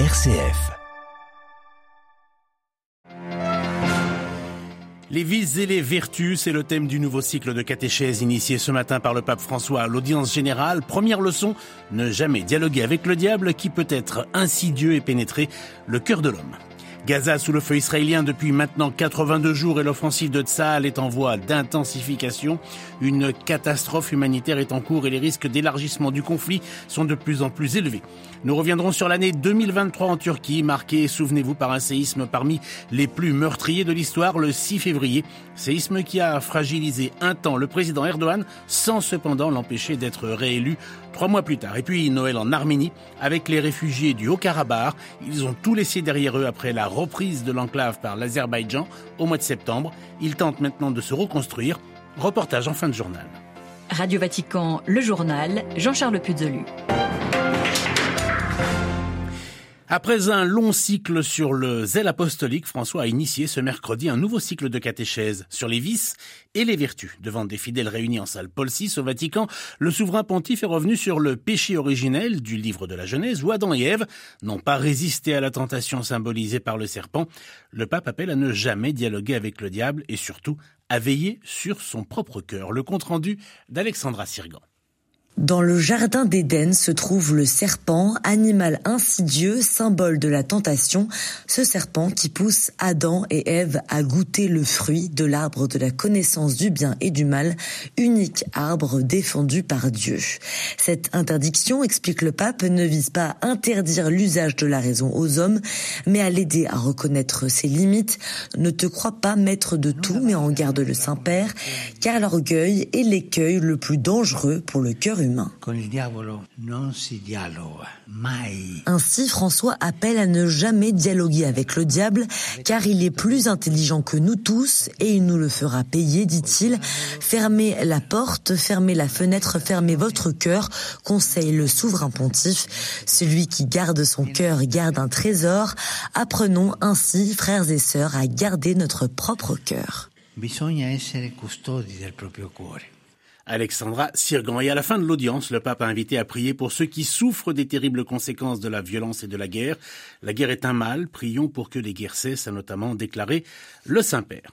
RCF. Les vices et les vertus, c'est le thème du nouveau cycle de catéchèse initié ce matin par le pape François à l'audience générale. Première leçon, ne jamais dialoguer avec le diable qui peut être insidieux et pénétrer le cœur de l'homme. Gaza sous le feu israélien depuis maintenant 82 jours et l'offensive de Tsahal est en voie d'intensification. Une catastrophe humanitaire est en cours et les risques d'élargissement du conflit sont de plus en plus élevés. Nous reviendrons sur l'année 2023 en Turquie, marquée, souvenez-vous, par un séisme parmi les plus meurtriers de l'histoire le 6 février. Séisme qui a fragilisé un temps le président Erdogan sans cependant l'empêcher d'être réélu trois mois plus tard. Et puis Noël en Arménie avec les réfugiés du Haut-Karabakh. Ils ont tout laissé derrière eux après la reprise de l'enclave par l'Azerbaïdjan au mois de septembre. Ils tentent maintenant de se reconstruire. Reportage en fin de journal. Radio Vatican, le journal, Jean-Charles Puzolu. Après un long cycle sur le zèle apostolique, François a initié ce mercredi un nouveau cycle de catéchèse sur les vices et les vertus. Devant des fidèles réunis en salle Paul VI au Vatican, le souverain pontife est revenu sur le péché originel du livre de la Genèse où Adam et Ève n'ont pas résisté à la tentation symbolisée par le serpent. Le pape appelle à ne jamais dialoguer avec le diable et surtout à veiller sur son propre cœur. Le compte rendu d'Alexandra Sirgan. Dans le jardin d'Éden se trouve le serpent, animal insidieux, symbole de la tentation, ce serpent qui pousse Adam et Ève à goûter le fruit de l'arbre de la connaissance du bien et du mal, unique arbre défendu par Dieu. Cette interdiction, explique le pape, ne vise pas à interdire l'usage de la raison aux hommes, mais à l'aider à reconnaître ses limites. Ne te crois pas maître de tout, mais en garde le Saint-Père, car l'orgueil est l'écueil le plus dangereux pour le cœur ainsi, François appelle à ne jamais dialoguer avec le diable, car il est plus intelligent que nous tous et il nous le fera payer, dit-il. Fermez la porte, fermez la fenêtre, fermez votre cœur, conseille le souverain pontife. Celui qui garde son cœur garde un trésor. Apprenons ainsi, frères et sœurs, à garder notre propre cœur. Bisogna essere custodi del proprio cuore. Alexandra Sirgan. Et à la fin de l'audience, le pape a invité à prier pour ceux qui souffrent des terribles conséquences de la violence et de la guerre. La guerre est un mal, prions pour que les guerres cessent, a notamment déclaré le Saint-Père.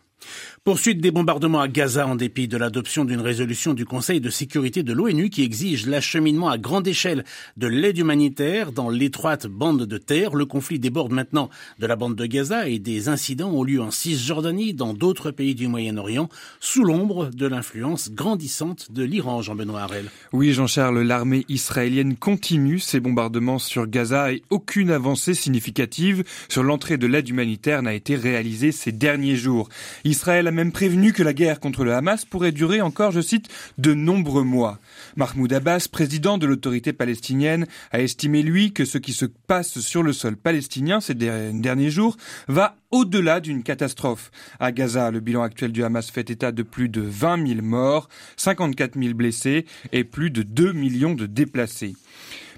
Poursuite des bombardements à Gaza en dépit de l'adoption d'une résolution du Conseil de sécurité de l'ONU qui exige l'acheminement à grande échelle de l'aide humanitaire dans l'étroite bande de terre. Le conflit déborde maintenant de la bande de Gaza et des incidents ont lieu en Cisjordanie, dans d'autres pays du Moyen-Orient, sous l'ombre de l'influence grandissante de l'Iran, Jean-Benoît Harel. Oui, Jean-Charles, l'armée israélienne continue ses bombardements sur Gaza et aucune avancée significative sur l'entrée de l'aide humanitaire n'a été réalisée ces derniers jours. Israël a même prévenu que la guerre contre le Hamas pourrait durer encore, je cite, de nombreux mois. Mahmoud Abbas, président de l'autorité palestinienne, a estimé, lui, que ce qui se passe sur le sol palestinien ces derniers jours va au-delà d'une catastrophe. À Gaza, le bilan actuel du Hamas fait état de plus de 20 000 morts, 54 000 blessés et plus de 2 millions de déplacés.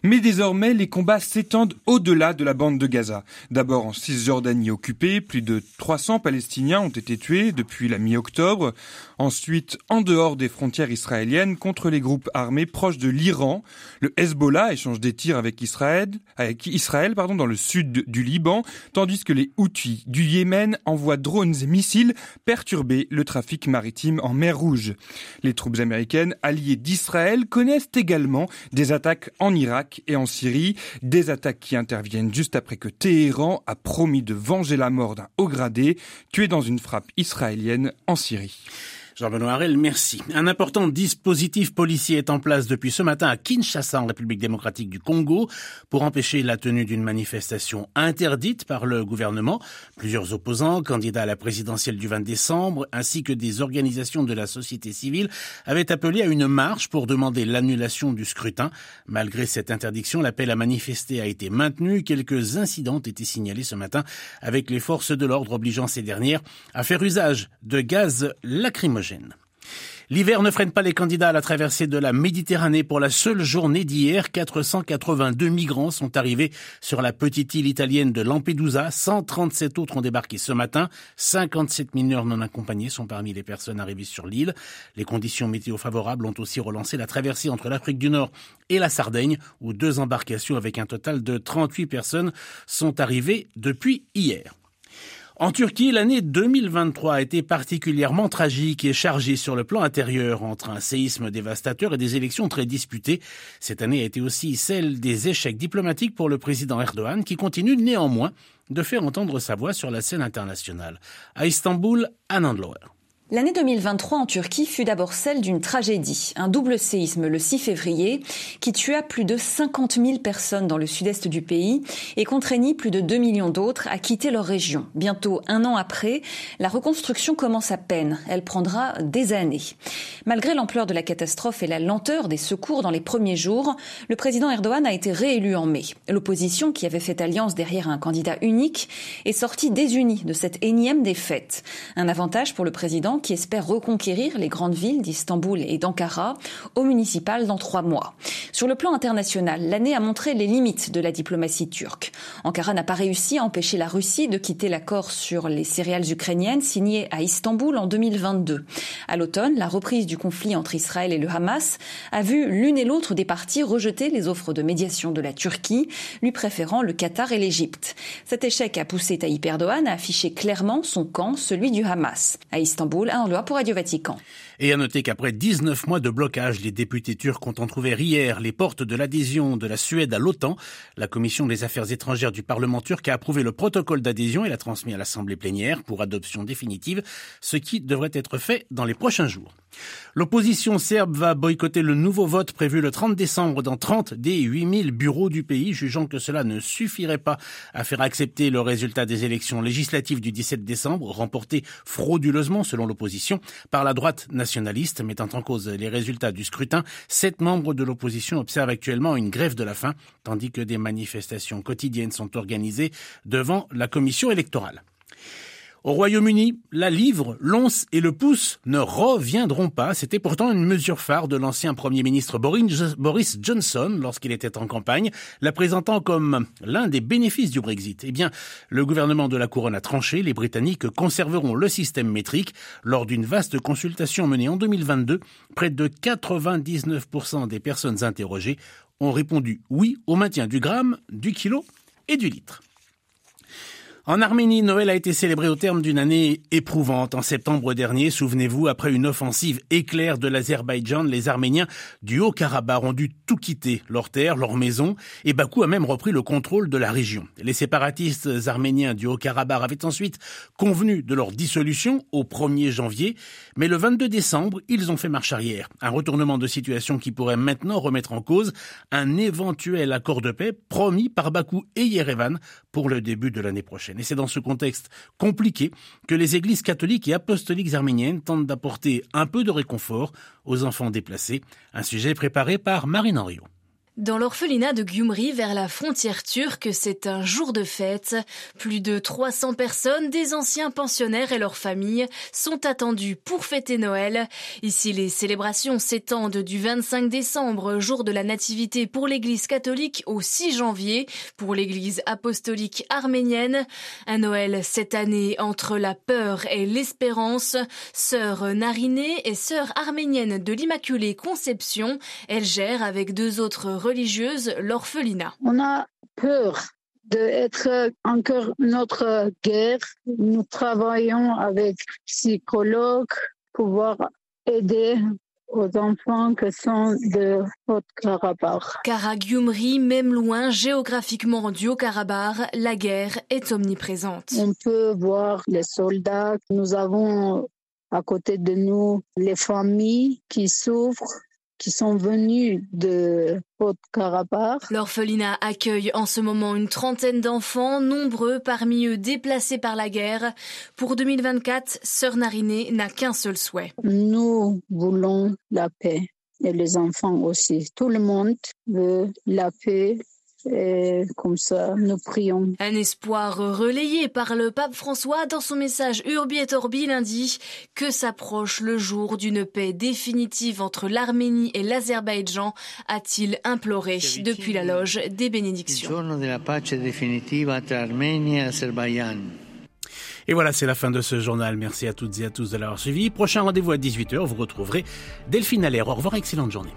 Mais désormais, les combats s'étendent au-delà de la bande de Gaza. D'abord en Cisjordanie occupée, plus de 300 Palestiniens ont été tués depuis la mi-octobre. Ensuite, en dehors des frontières israéliennes, contre les groupes armés proches de l'Iran, le Hezbollah échange des tirs avec Israël, avec Israël pardon, dans le sud du Liban, tandis que les Houthis du Yémen envoient drones et missiles perturber le trafic maritime en mer Rouge. Les troupes américaines alliées d'Israël connaissent également des attaques en Irak et en Syrie, des attaques qui interviennent juste après que Téhéran a promis de venger la mort d'un haut gradé tué dans une frappe israélienne en Syrie. Jean-Benoît Harel, merci. Un important dispositif policier est en place depuis ce matin à Kinshasa, en République démocratique du Congo, pour empêcher la tenue d'une manifestation interdite par le gouvernement. Plusieurs opposants, candidats à la présidentielle du 20 décembre, ainsi que des organisations de la société civile, avaient appelé à une marche pour demander l'annulation du scrutin. Malgré cette interdiction, l'appel à manifester a été maintenu. Quelques incidents ont été signalés ce matin avec les forces de l'ordre obligeant ces dernières à faire usage de gaz lacrymogène. L'hiver ne freine pas les candidats à la traversée de la Méditerranée. Pour la seule journée d'hier, 482 migrants sont arrivés sur la petite île italienne de Lampedusa. 137 autres ont débarqué ce matin. 57 mineurs non accompagnés sont parmi les personnes arrivées sur l'île. Les conditions météo favorables ont aussi relancé la traversée entre l'Afrique du Nord et la Sardaigne, où deux embarcations avec un total de 38 personnes sont arrivées depuis hier. En Turquie, l'année 2023 a été particulièrement tragique et chargée sur le plan intérieur entre un séisme dévastateur et des élections très disputées. Cette année a été aussi celle des échecs diplomatiques pour le président Erdogan qui continue néanmoins de faire entendre sa voix sur la scène internationale. À Istanbul, Anand. L'année 2023 en Turquie fut d'abord celle d'une tragédie, un double séisme le 6 février qui tua plus de 50 000 personnes dans le sud-est du pays et contraignit plus de 2 millions d'autres à quitter leur région. Bientôt un an après, la reconstruction commence à peine. Elle prendra des années. Malgré l'ampleur de la catastrophe et la lenteur des secours dans les premiers jours, le président Erdogan a été réélu en mai. L'opposition, qui avait fait alliance derrière un candidat unique, est sortie désunie de cette énième défaite. Un avantage pour le président qui espère reconquérir les grandes villes d'Istanbul et d'Ankara au municipal dans trois mois. Sur le plan international, l'année a montré les limites de la diplomatie turque. Ankara n'a pas réussi à empêcher la Russie de quitter l'accord sur les céréales ukrainiennes signé à Istanbul en 2022. À l'automne, la reprise du conflit entre Israël et le Hamas a vu l'une et l'autre des parties rejeter les offres de médiation de la Turquie, lui préférant le Qatar et l'Égypte. Cet échec a poussé Tayyip Erdogan à afficher clairement son camp, celui du Hamas. À Istanbul, un loi pour Radio Vatican. Et à noter qu'après 19 mois de blocage, les députés turcs ont entrouvert hier les portes de l'adhésion de la Suède à l'OTAN. La commission des affaires étrangères du Parlement turc a approuvé le protocole d'adhésion et l'a transmis à l'Assemblée plénière pour adoption définitive, ce qui devrait être fait dans les prochains jours. L'opposition serbe va boycotter le nouveau vote prévu le 30 décembre dans 30 des 8000 bureaux du pays, jugeant que cela ne suffirait pas à faire accepter le résultat des élections législatives du 17 décembre, remportées frauduleusement, selon l'opposition, par la droite mettant en cause les résultats du scrutin. Sept membres de l'opposition observent actuellement une grève de la faim, tandis que des manifestations quotidiennes sont organisées devant la commission électorale. Au Royaume-Uni, la livre, l'once et le pouce ne reviendront pas. C'était pourtant une mesure phare de l'ancien Premier ministre Boris Johnson lorsqu'il était en campagne, la présentant comme l'un des bénéfices du Brexit. Eh bien, le gouvernement de la Couronne a tranché. Les Britanniques conserveront le système métrique. Lors d'une vaste consultation menée en 2022, près de 99% des personnes interrogées ont répondu oui au maintien du gramme, du kilo et du litre. En Arménie, Noël a été célébré au terme d'une année éprouvante. En septembre dernier, souvenez-vous, après une offensive éclair de l'Azerbaïdjan, les Arméniens du Haut-Karabakh ont dû tout quitter, leur terre, leur maison, et Bakou a même repris le contrôle de la région. Les séparatistes arméniens du Haut-Karabakh avaient ensuite convenu de leur dissolution au 1er janvier, mais le 22 décembre, ils ont fait marche arrière. Un retournement de situation qui pourrait maintenant remettre en cause un éventuel accord de paix promis par Bakou et Yerevan pour le début de l'année prochaine. Et c'est dans ce contexte compliqué que les églises catholiques et apostoliques arméniennes tentent d'apporter un peu de réconfort aux enfants déplacés. Un sujet préparé par Marine Henriot. Dans l'orphelinat de Gyumri, vers la frontière turque, c'est un jour de fête. Plus de 300 personnes, des anciens pensionnaires et leurs familles, sont attendues pour fêter Noël. Ici, les célébrations s'étendent du 25 décembre, jour de la Nativité pour l'Église catholique, au 6 janvier pour l'Église apostolique arménienne. Un Noël cette année entre la peur et l'espérance. Sœur Nariné et sœur arménienne de l'Immaculée Conception, elle gère avec deux autres religieuse, l'orphelinat. On a peur d'être encore notre guerre. Nous travaillons avec psychologues pour pouvoir aider aux enfants qui sont de Haut-Karabakh. Karagiumri, même loin géographiquement du Haut-Karabakh, la guerre est omniprésente. On peut voir les soldats. Nous avons à côté de nous les familles qui souffrent qui sont venus de Haute-Karabakh. L'orphelinat accueille en ce moment une trentaine d'enfants, nombreux parmi eux déplacés par la guerre. Pour 2024, Sœur Nariné n'a qu'un seul souhait. Nous voulons la paix et les enfants aussi. Tout le monde veut la paix et comme ça, nous prions. Un espoir relayé par le pape François dans son message Urbi et Orbi lundi que s'approche le jour d'une paix définitive entre l'Arménie et l'Azerbaïdjan, a-t-il imploré depuis la loge des bénédictions. Et voilà, c'est la fin de ce journal. Merci à toutes et à tous de l'avoir suivi. Prochain rendez-vous à 18h. Vous retrouverez Delphine Allaire. Au revoir, excellente journée.